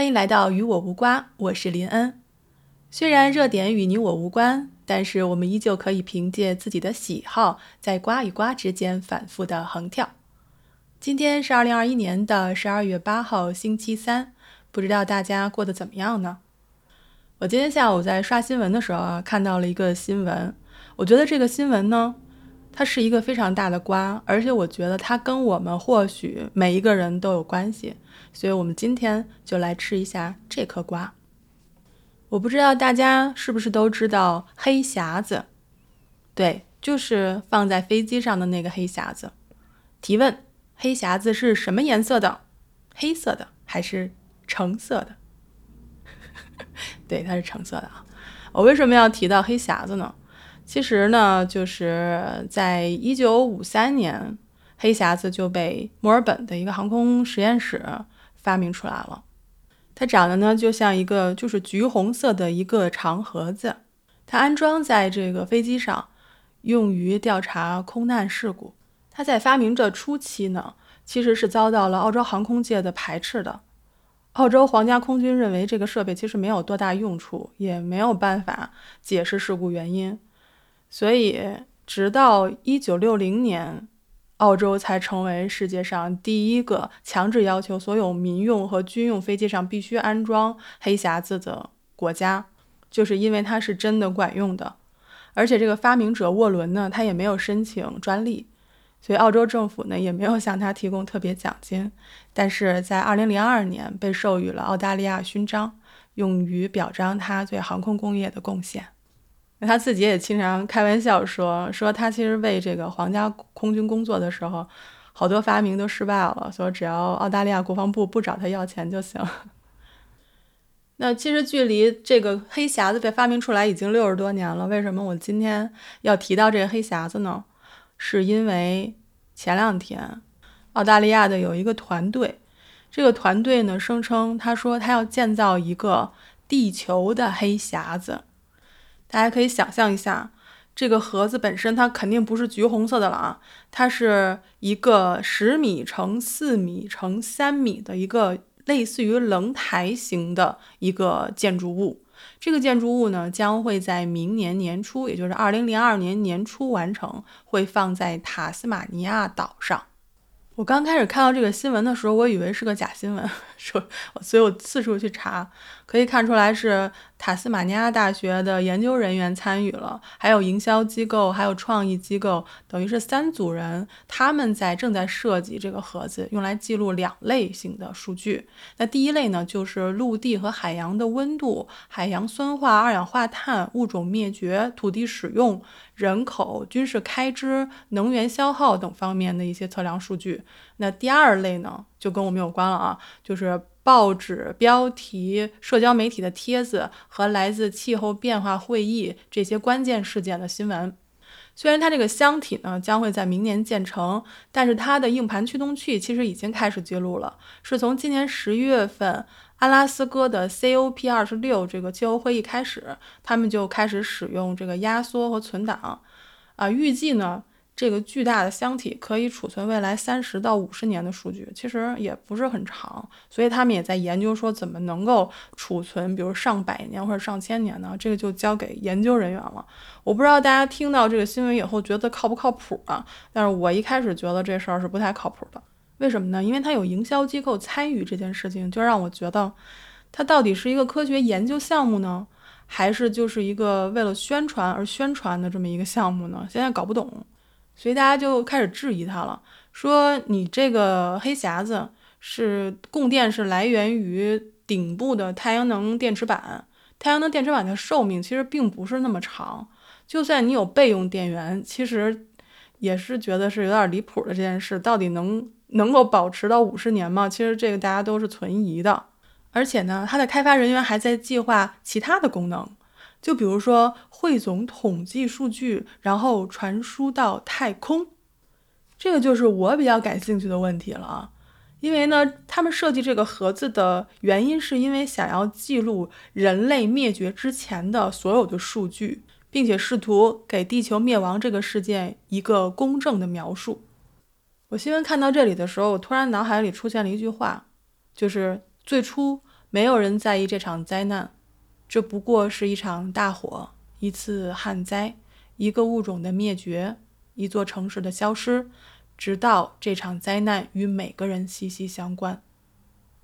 欢迎来到与我无瓜，我是林恩。虽然热点与你我无关，但是我们依旧可以凭借自己的喜好，在瓜与瓜之间反复的横跳。今天是二零二一年的十二月八号，星期三，不知道大家过得怎么样呢？我今天下午在刷新闻的时候啊，看到了一个新闻，我觉得这个新闻呢。它是一个非常大的瓜，而且我觉得它跟我们或许每一个人都有关系，所以我们今天就来吃一下这颗瓜。我不知道大家是不是都知道黑匣子？对，就是放在飞机上的那个黑匣子。提问：黑匣子是什么颜色的？黑色的还是橙色的？对，它是橙色的啊。我为什么要提到黑匣子呢？其实呢，就是在一九五三年，黑匣子就被墨尔本的一个航空实验室发明出来了。它长得呢，就像一个就是橘红色的一个长盒子。它安装在这个飞机上，用于调查空难事故。它在发明这初期呢，其实是遭到了澳洲航空界的排斥的。澳洲皇家空军认为这个设备其实没有多大用处，也没有办法解释事故原因。所以，直到一九六零年，澳洲才成为世界上第一个强制要求所有民用和军用飞机上必须安装黑匣子的国家，就是因为它是真的管用的。而且，这个发明者沃伦呢，他也没有申请专利，所以澳洲政府呢也没有向他提供特别奖金。但是在二零零二年，被授予了澳大利亚勋章，用于表彰他对航空工业的贡献。他自己也经常开玩笑说，说他其实为这个皇家空军工作的时候，好多发明都失败了，所以只要澳大利亚国防部不找他要钱就行。那其实距离这个黑匣子被发明出来已经六十多年了，为什么我今天要提到这个黑匣子呢？是因为前两天澳大利亚的有一个团队，这个团队呢声称，他说他要建造一个地球的黑匣子。大家可以想象一下，这个盒子本身它肯定不是橘红色的了啊，它是一个十米乘四米乘三米的一个类似于棱台形的一个建筑物。这个建筑物呢，将会在明年年初，也就是二零零二年年初完成，会放在塔斯马尼亚岛上。我刚开始看到这个新闻的时候，我以为是个假新闻，说，所以我四处去查，可以看出来是。塔斯马尼亚大学的研究人员参与了，还有营销机构，还有创意机构，等于是三组人，他们在正在设计这个盒子，用来记录两类型的数据。那第一类呢，就是陆地和海洋的温度、海洋酸化、二氧化碳、物种灭绝、土地使用、人口、军事开支、能源消耗等方面的一些测量数据。那第二类呢，就跟我们有关了啊，就是。报纸标题、社交媒体的帖子和来自气候变化会议这些关键事件的新闻。虽然它这个箱体呢将会在明年建成，但是它的硬盘驱动器其实已经开始记录了，是从今年十一月份阿拉斯哥的 COP 二十六这个气候会议开始，他们就开始使用这个压缩和存档。啊，预计呢。这个巨大的箱体可以储存未来三十到五十年的数据，其实也不是很长，所以他们也在研究说怎么能够储存，比如上百年或者上千年呢？这个就交给研究人员了。我不知道大家听到这个新闻以后觉得靠不靠谱啊？但是我一开始觉得这事儿是不太靠谱的。为什么呢？因为它有营销机构参与这件事情，就让我觉得它到底是一个科学研究项目呢，还是就是一个为了宣传而宣传的这么一个项目呢？现在搞不懂。所以大家就开始质疑它了，说你这个黑匣子是供电是来源于顶部的太阳能电池板，太阳能电池板的寿命其实并不是那么长，就算你有备用电源，其实也是觉得是有点离谱的这件事，到底能能够保持到五十年吗？其实这个大家都是存疑的，而且呢，它的开发人员还在计划其他的功能。就比如说汇总统计数据，然后传输到太空，这个就是我比较感兴趣的问题了啊。因为呢，他们设计这个盒子的原因，是因为想要记录人类灭绝之前的所有的数据，并且试图给地球灭亡这个事件一个公正的描述。我新闻看到这里的时候，我突然脑海里出现了一句话，就是最初没有人在意这场灾难，这不过是一场大火、一次旱灾、一个物种的灭绝、一座城市的消失，直到这场灾难与每个人息息相关，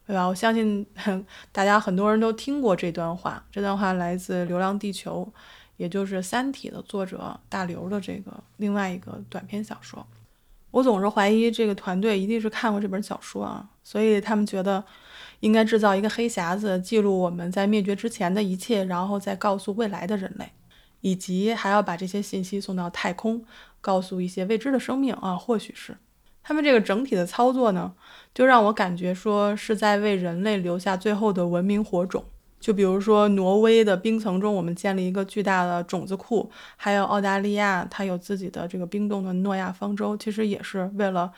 对吧？我相信 大家很多人都听过这段话，这段话来自《流浪地球》，也就是《三体》的作者大刘的这个另外一个短篇小说。我总是怀疑这个团队一定是看过这本小说啊，所以他们觉得应该制造一个黑匣子，记录我们在灭绝之前的一切，然后再告诉未来的人类，以及还要把这些信息送到太空，告诉一些未知的生命啊，或许是他们这个整体的操作呢，就让我感觉说是在为人类留下最后的文明火种。就比如说，挪威的冰层中，我们建立一个巨大的种子库；还有澳大利亚，它有自己的这个冰冻的诺亚方舟，其实也是为了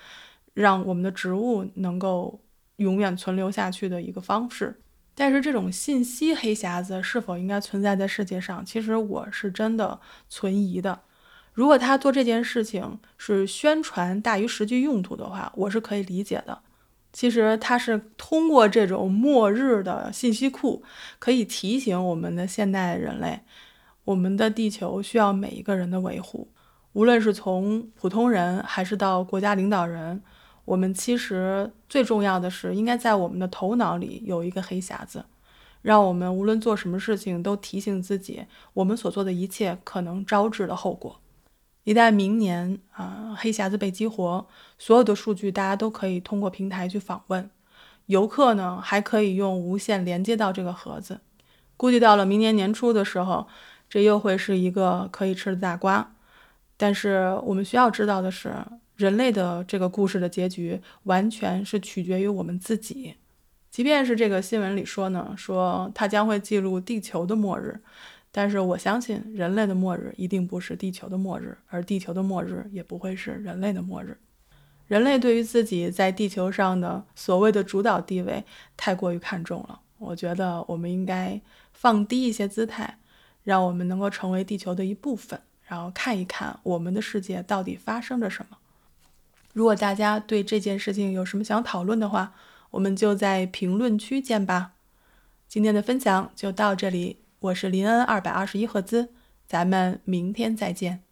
让我们的植物能够永远存留下去的一个方式。但是，这种信息黑匣子是否应该存在在世界上，其实我是真的存疑的。如果他做这件事情是宣传大于实际用途的话，我是可以理解的。其实它是通过这种末日的信息库，可以提醒我们的现代人类，我们的地球需要每一个人的维护，无论是从普通人还是到国家领导人，我们其实最重要的是应该在我们的头脑里有一个黑匣子，让我们无论做什么事情都提醒自己，我们所做的一切可能招致的后果。一旦明年啊黑匣子被激活，所有的数据大家都可以通过平台去访问，游客呢还可以用无线连接到这个盒子。估计到了明年年初的时候，这又会是一个可以吃的大瓜。但是我们需要知道的是，人类的这个故事的结局完全是取决于我们自己。即便是这个新闻里说呢，说它将会记录地球的末日。但是我相信，人类的末日一定不是地球的末日，而地球的末日也不会是人类的末日。人类对于自己在地球上的所谓的主导地位太过于看重了，我觉得我们应该放低一些姿态，让我们能够成为地球的一部分，然后看一看我们的世界到底发生着什么。如果大家对这件事情有什么想讨论的话，我们就在评论区见吧。今天的分享就到这里。我是林恩二百二十一赫兹，咱们明天再见。